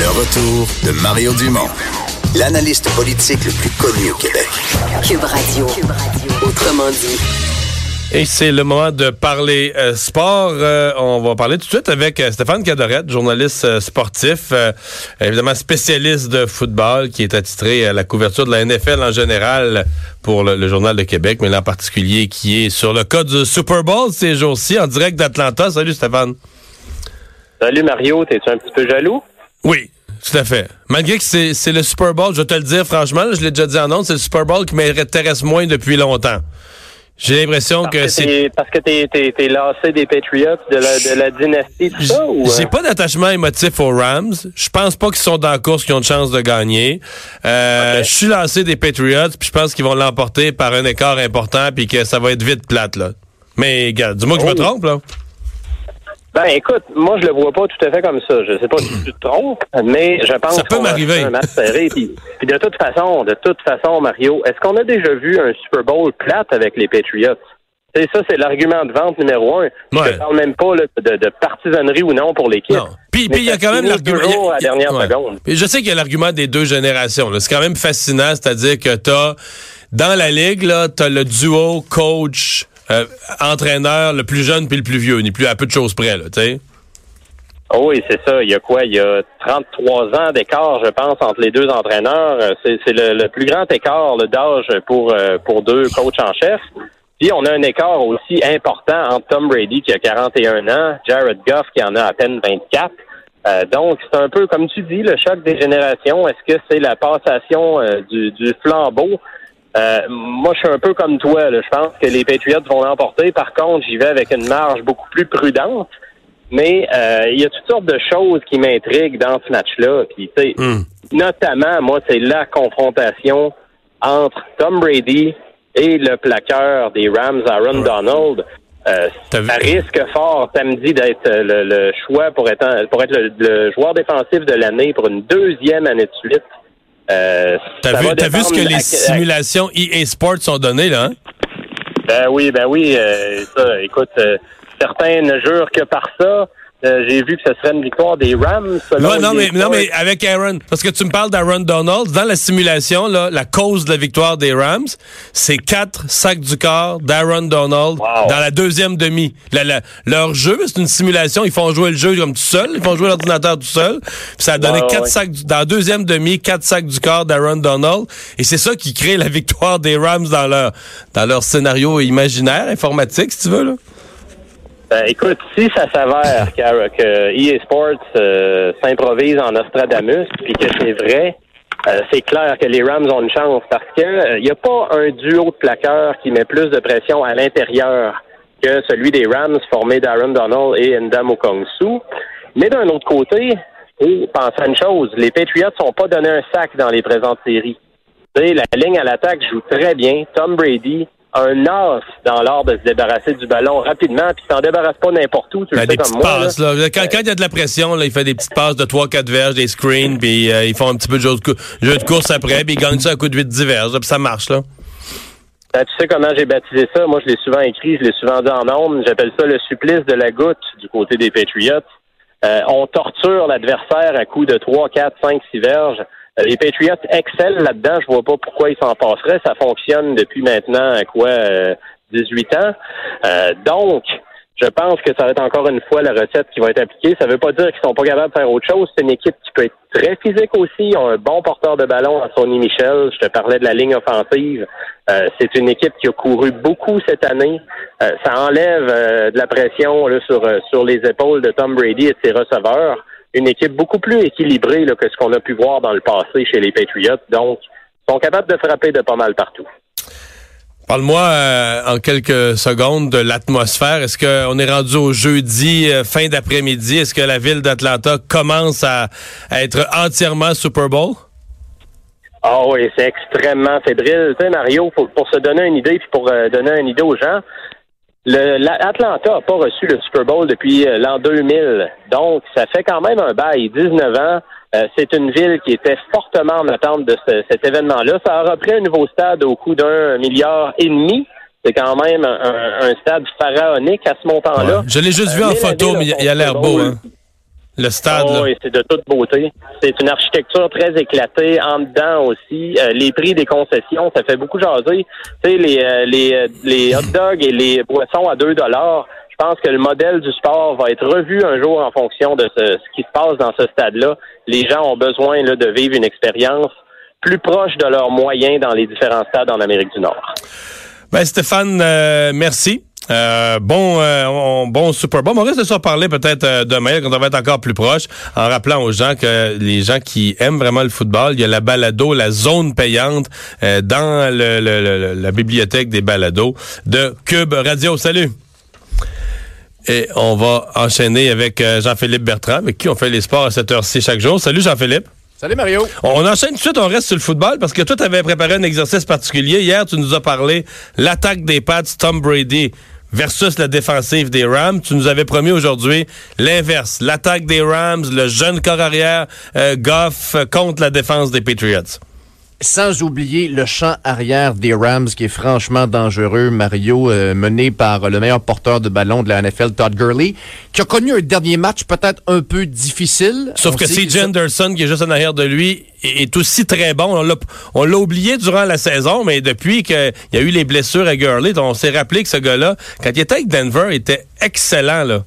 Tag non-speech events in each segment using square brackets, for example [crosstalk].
Le retour de Mario Dumont, l'analyste politique le plus connu au Québec. Cube Radio. Autrement dit. Et c'est le moment de parler euh, sport. Euh, on va parler tout de suite avec euh, Stéphane Cadorette, journaliste sportif, évidemment spécialiste de football, qui est attitré à la couverture de la NFL en général pour le, le Journal de Québec, mais là en particulier qui est sur le cas du Super Bowl ces jours-ci en direct d'Atlanta. Salut Stéphane. Salut Mario, t'es-tu un petit peu jaloux? Oui, tout à fait. Malgré que c'est le Super Bowl, je vais te le dire franchement, je l'ai déjà dit en ondes, c'est le Super Bowl qui m'intéresse moins depuis longtemps. J'ai l'impression que c'est... Parce que t'es es, lassé des Patriots, de la, de la dynastie, tout ça? J'ai euh? pas d'attachement émotif aux Rams. Je pense pas qu'ils sont dans la course, qu'ils ont de chance de gagner. Euh, Je suis lassé des Patriots, puis je pense qu'ils vont l'emporter par un écart important, puis que ça va être vite plate, là. Mais, gars, dis-moi que je me oh. trompe, là. Ben écoute, moi je le vois pas tout à fait comme ça. Je sais pas si tu te trompes, mais je pense ça peut m'arriver. Un match serré. [laughs] Puis, de toute façon, de toute façon, Mario, est-ce qu'on a déjà vu un Super Bowl plate avec les Patriots? C'est ça, c'est l'argument de vente numéro un. Je ne parle même pas de, de, partisanerie ou non pour l'équipe. Puis il y a quand même l'argument. à la dernière seconde. je sais qu'il y a l'argument des deux générations. C'est quand même fascinant, c'est-à-dire que tu as dans la ligue, tu as le duo coach euh, entraîneur le plus jeune puis le plus vieux, ni plus à peu de choses près, là, tu sais. Oh oui, c'est ça. Il y a quoi? Il y a 33 ans d'écart, je pense, entre les deux entraîneurs. Euh, c'est le, plus grand écart d'âge pour, euh, pour deux coachs en chef. Puis on a un écart aussi important entre Tom Brady qui a 41 ans, Jared Goff qui en a à peine 24. donc c'est un peu comme tu dis le choc des générations. Est-ce que c'est la passation du, du flambeau? Euh, moi, je suis un peu comme toi. Je pense que les Patriots vont l'emporter. Par contre, j'y vais avec une marge beaucoup plus prudente. Mais euh, il y a toutes sortes de choses qui m'intriguent dans ce match-là. Puis, hmm. notamment, moi, c'est la confrontation entre Tom Brady et le plaqueur des Rams, Aaron Donald. Euh, ça risque fort samedi d'être le, choix pour être, pour être le joueur défensif de l'année pour une deuxième année de suite. Euh, t'as vu, vu ce que les simulations EA Sports ont donné, là? Hein? Ben oui, ben oui. Euh, ça, écoute, euh, certains ne jurent que par ça. Euh, j'ai vu que ce serait une victoire des Rams. non, non, mais, non, mais avec Aaron, parce que tu me parles d'Aaron Donald, dans la simulation, là, la cause de la victoire des Rams, c'est quatre sacs du corps d'Aaron Donald dans la deuxième demi. leur jeu, c'est une simulation, ils font jouer le jeu comme tout seul, ils font jouer l'ordinateur tout seul. ça a donné quatre sacs, dans la deuxième demi, quatre sacs du corps d'Aaron Donald. Et c'est ça qui crée la victoire des Rams dans leur, dans leur scénario imaginaire, informatique, si tu veux, là. Ben, écoute, si ça s'avère que EA Sports euh, s'improvise en Nostradamus, puis que c'est vrai, euh, c'est clair que les Rams ont une chance parce que il euh, a pas un duo de plaqueurs qui met plus de pression à l'intérieur que celui des Rams formé d'Aaron Donald et Ndam Kongsu. Mais d'un autre côté, pensez à une chose, les Patriots sont pas donné un sac dans les présentes séries. la ligne à l'attaque joue très bien. Tom Brady, un as dans l'art de se débarrasser du ballon rapidement, puis t'en débarrasses pas n'importe où, tu le ben, sais comme moi. Passes, là. Quand, quand, il y a de la pression, là, il fait des petites passes de 3-4 verges, des screens, puis euh, ils font un petit peu de jeu de, jeu de course après, puis ils gagnent ça à coup de 8-10 verges, puis ça marche, là. Ben, tu sais comment j'ai baptisé ça? Moi, je l'ai souvent écrit, je l'ai souvent dit en nombre. J'appelle ça le supplice de la goutte du côté des Patriots. Euh, on torture l'adversaire à coup de 3, 4, 5, 6 verges. Euh, les Patriots excellent là-dedans. Je vois pas pourquoi ils s'en passeraient. Ça fonctionne depuis maintenant, quoi, 18 euh, ans. Euh, donc, je pense que ça va être encore une fois la recette qui va être appliquée. Ça ne veut pas dire qu'ils sont pas capables de faire autre chose. C'est une équipe qui peut être très physique aussi. Ils ont un bon porteur de ballon à Sonny Michel. Je te parlais de la ligne offensive. c'est une équipe qui a couru beaucoup cette année. ça enlève de la pression sur, sur les épaules de Tom Brady et de ses receveurs une équipe beaucoup plus équilibrée que ce qu'on a pu voir dans le passé chez les Patriots. Donc, ils sont capables de frapper de pas mal partout. Parle-moi euh, en quelques secondes de l'atmosphère. Est-ce qu'on est rendu au jeudi, euh, fin d'après-midi? Est-ce que la ville d'Atlanta commence à, être entièrement Super Bowl? Ah oui, c'est extrêmement fébrile. Tu sais, Mario, pour, se donner une idée, puis pour euh, donner une idée aux gens, l'Atlanta n'a pas reçu le Super Bowl depuis l'an 2000. Donc, ça fait quand même un bail, 19 ans. Euh, c'est une ville qui était fortement en attente de cet événement-là. Ça a repris un nouveau stade au coût d'un milliard et demi. C'est quand même un, stade pharaonique à ce montant-là. Je l'ai juste vu en euh, photo, mais il a l'air beau. Hein? Le stade. Oh, oui, c'est de toute beauté. C'est une architecture très éclatée. En dedans aussi, euh, les prix des concessions, ça fait beaucoup jaser. Tu sais, les, les, les hot dogs et les boissons à 2 dollars je pense que le modèle du sport va être revu un jour en fonction de ce, qui se passe dans ce stade-là. Les gens ont besoin de vivre une expérience plus proche de leurs moyens dans les différents stades en Amérique du Nord. Ben Stéphane, euh, merci. Euh, bon, euh, bon Super Bowl. On risque de s'en parler peut-être demain quand on va être encore plus proche, en rappelant aux gens que les gens qui aiment vraiment le football, il y a la balado, la zone payante dans la bibliothèque des balados de Cube Radio. Salut. Et on va enchaîner avec euh, Jean-Philippe Bertrand, avec qui on fait les sports à cette heure-ci chaque jour. Salut Jean-Philippe. Salut Mario. On enchaîne tout de suite, on reste sur le football parce que toi, tu avais préparé un exercice particulier. Hier, tu nous as parlé l'attaque des Pats, Tom Brady versus la défensive des Rams. Tu nous avais promis aujourd'hui l'inverse, l'attaque des Rams, le jeune corps arrière euh, Goff contre la défense des Patriots. Sans oublier le champ arrière des Rams qui est franchement dangereux, Mario, euh, mené par le meilleur porteur de ballon de la NFL, Todd Gurley, qui a connu un dernier match peut-être un peu difficile. Sauf que CJ Anderson, qui est juste en arrière de lui, est aussi très bon. On l'a oublié durant la saison, mais depuis qu'il y a eu les blessures à Gurley, on s'est rappelé que ce gars-là, quand il était avec Denver, était excellent. là.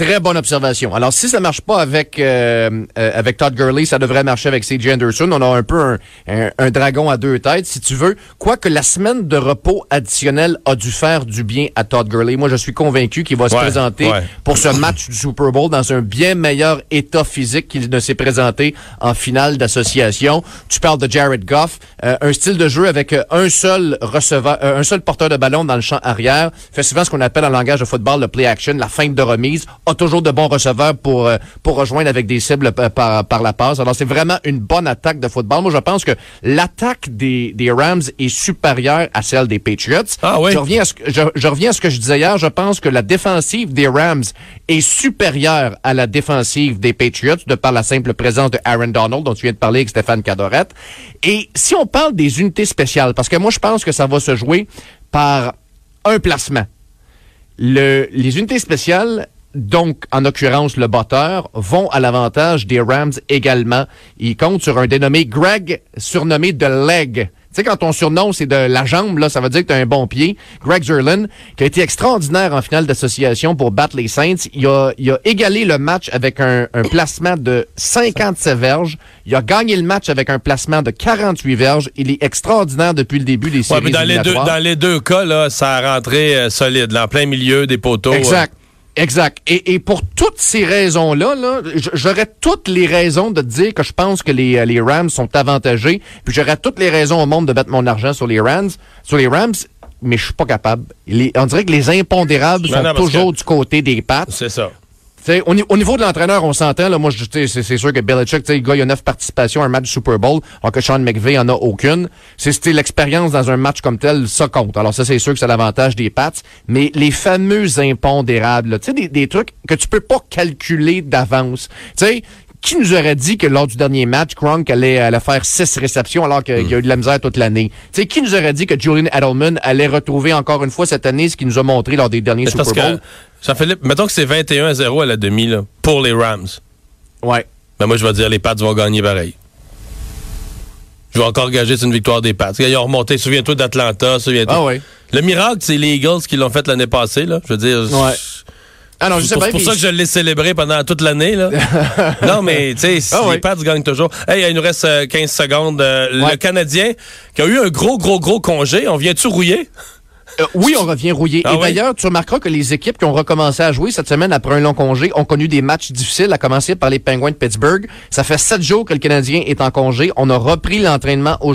Très bonne observation. Alors, si ça marche pas avec euh, euh, avec Todd Gurley, ça devrait marcher avec CJ Anderson. On a un peu un, dragon à deux têtes, si tu veux. Quoique la semaine de repos additionnel a dû faire du bien à Todd Gurley. Moi, je suis convaincu qu'il va se présenter pour ce match du Super Bowl dans un bien meilleur état physique qu'il ne s'est présenté en finale d'association. Tu parles de Jared Goff, euh, un style de jeu avec un seul receveur, un seul porteur de ballon dans le champ arrière. Fait souvent ce qu'on appelle en langage de football le play action, la feinte de remise toujours de bons receveurs pour, euh, pour rejoindre avec des cibles euh, par, par la passe. Alors, c'est vraiment une bonne attaque de football. Moi, je pense que l'attaque des, des Rams est supérieure à celle des Patriots. Ah oui? Je reviens, à ce, je, je reviens à ce que je disais hier. Je pense que la défensive des Rams est supérieure à la défensive des Patriots de par la simple présence de Aaron Donald, dont tu viens de parler avec Stéphane Cadorette. Et si on parle des unités spéciales, parce que moi, je pense que ça va se jouer par un placement. Le, les unités spéciales donc, en l'occurrence, le batteur, vont à l'avantage des Rams également. Ils comptent sur un dénommé Greg, surnommé The Leg. Tu sais, quand ton surnom, c'est de la jambe, là, ça veut dire que tu as un bon pied. Greg Zerlin, qui a été extraordinaire en finale d'association pour battre les Saints, il a, il a égalé le match avec un, un placement de 57 verges. Il a gagné le match avec un placement de 48 verges. Il est extraordinaire depuis le début des séries ouais, mais dans les deux Dans les deux cas, là, ça a rentré euh, solide, là, en plein milieu des poteaux. Exact. Exact. Et, et, pour toutes ces raisons-là, là, j'aurais toutes les raisons de dire que je pense que les, les Rams sont avantagés. Puis j'aurais toutes les raisons au monde de mettre mon argent sur les Rams. Sur les Rams, mais je suis pas capable. on dirait que les impondérables sont toujours du côté des pattes. C'est ça au, au, niveau de l'entraîneur, on s'entend. Là, moi, c'est, c'est sûr que Belichick, le gars, il a neuf participations à un match Super Bowl, alors que Sean McVay en a aucune. C'est l'expérience dans un match comme tel, ça compte. Alors ça, c'est sûr que c'est l'avantage des Pats. Mais les fameux impondérables, tu sais, des, des, trucs que tu peux pas calculer d'avance. Tu sais, qui nous aurait dit que lors du dernier match, Gronk allait, allait faire six réceptions alors qu'il y a eu de la misère toute l'année? Tu sais, qui nous aurait dit que Julian Edelman allait retrouver encore une fois cette année ce qu'il nous a montré lors des derniers Super Bowl? Jean-Philippe, mettons que c'est 21 à 0 à la demi là, pour les Rams. Ouais. Ben moi, je vais dire les Pats vont gagner pareil. Je vais encore gager c'est une victoire des Pats. Ils ont remonté, souviens-toi d'Atlanta, souviens-toi. Ah ouais. Le miracle, c'est les Eagles qui l'ont fait l'année passée. Là. Je veux dire... Ouais. Ah non, je sais C'est pour ça que je l'ai célébré pendant toute l'année. là. [laughs] non, mais tu sais, ah les Pats gagnent toujours. Hey, il nous reste 15 euh, secondes. Euh, le Canadien qui a eu un gros, gros, gros congé. On vient-tu rouiller? Euh, oui, on revient rouillé. Ah Et d'ailleurs, tu remarqueras que les équipes qui ont recommencé à jouer cette semaine après un long congé ont connu des matchs difficiles, à commencer par les Penguins de Pittsburgh. Ça fait sept jours que le Canadien est en congé. On a repris l'entraînement aujourd'hui.